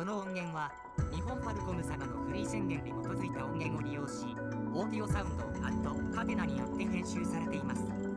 この音源は日本ファルコム様のフリー宣言に基づいた音源を利用しオーディオサウンドアットカテナによって編集されています。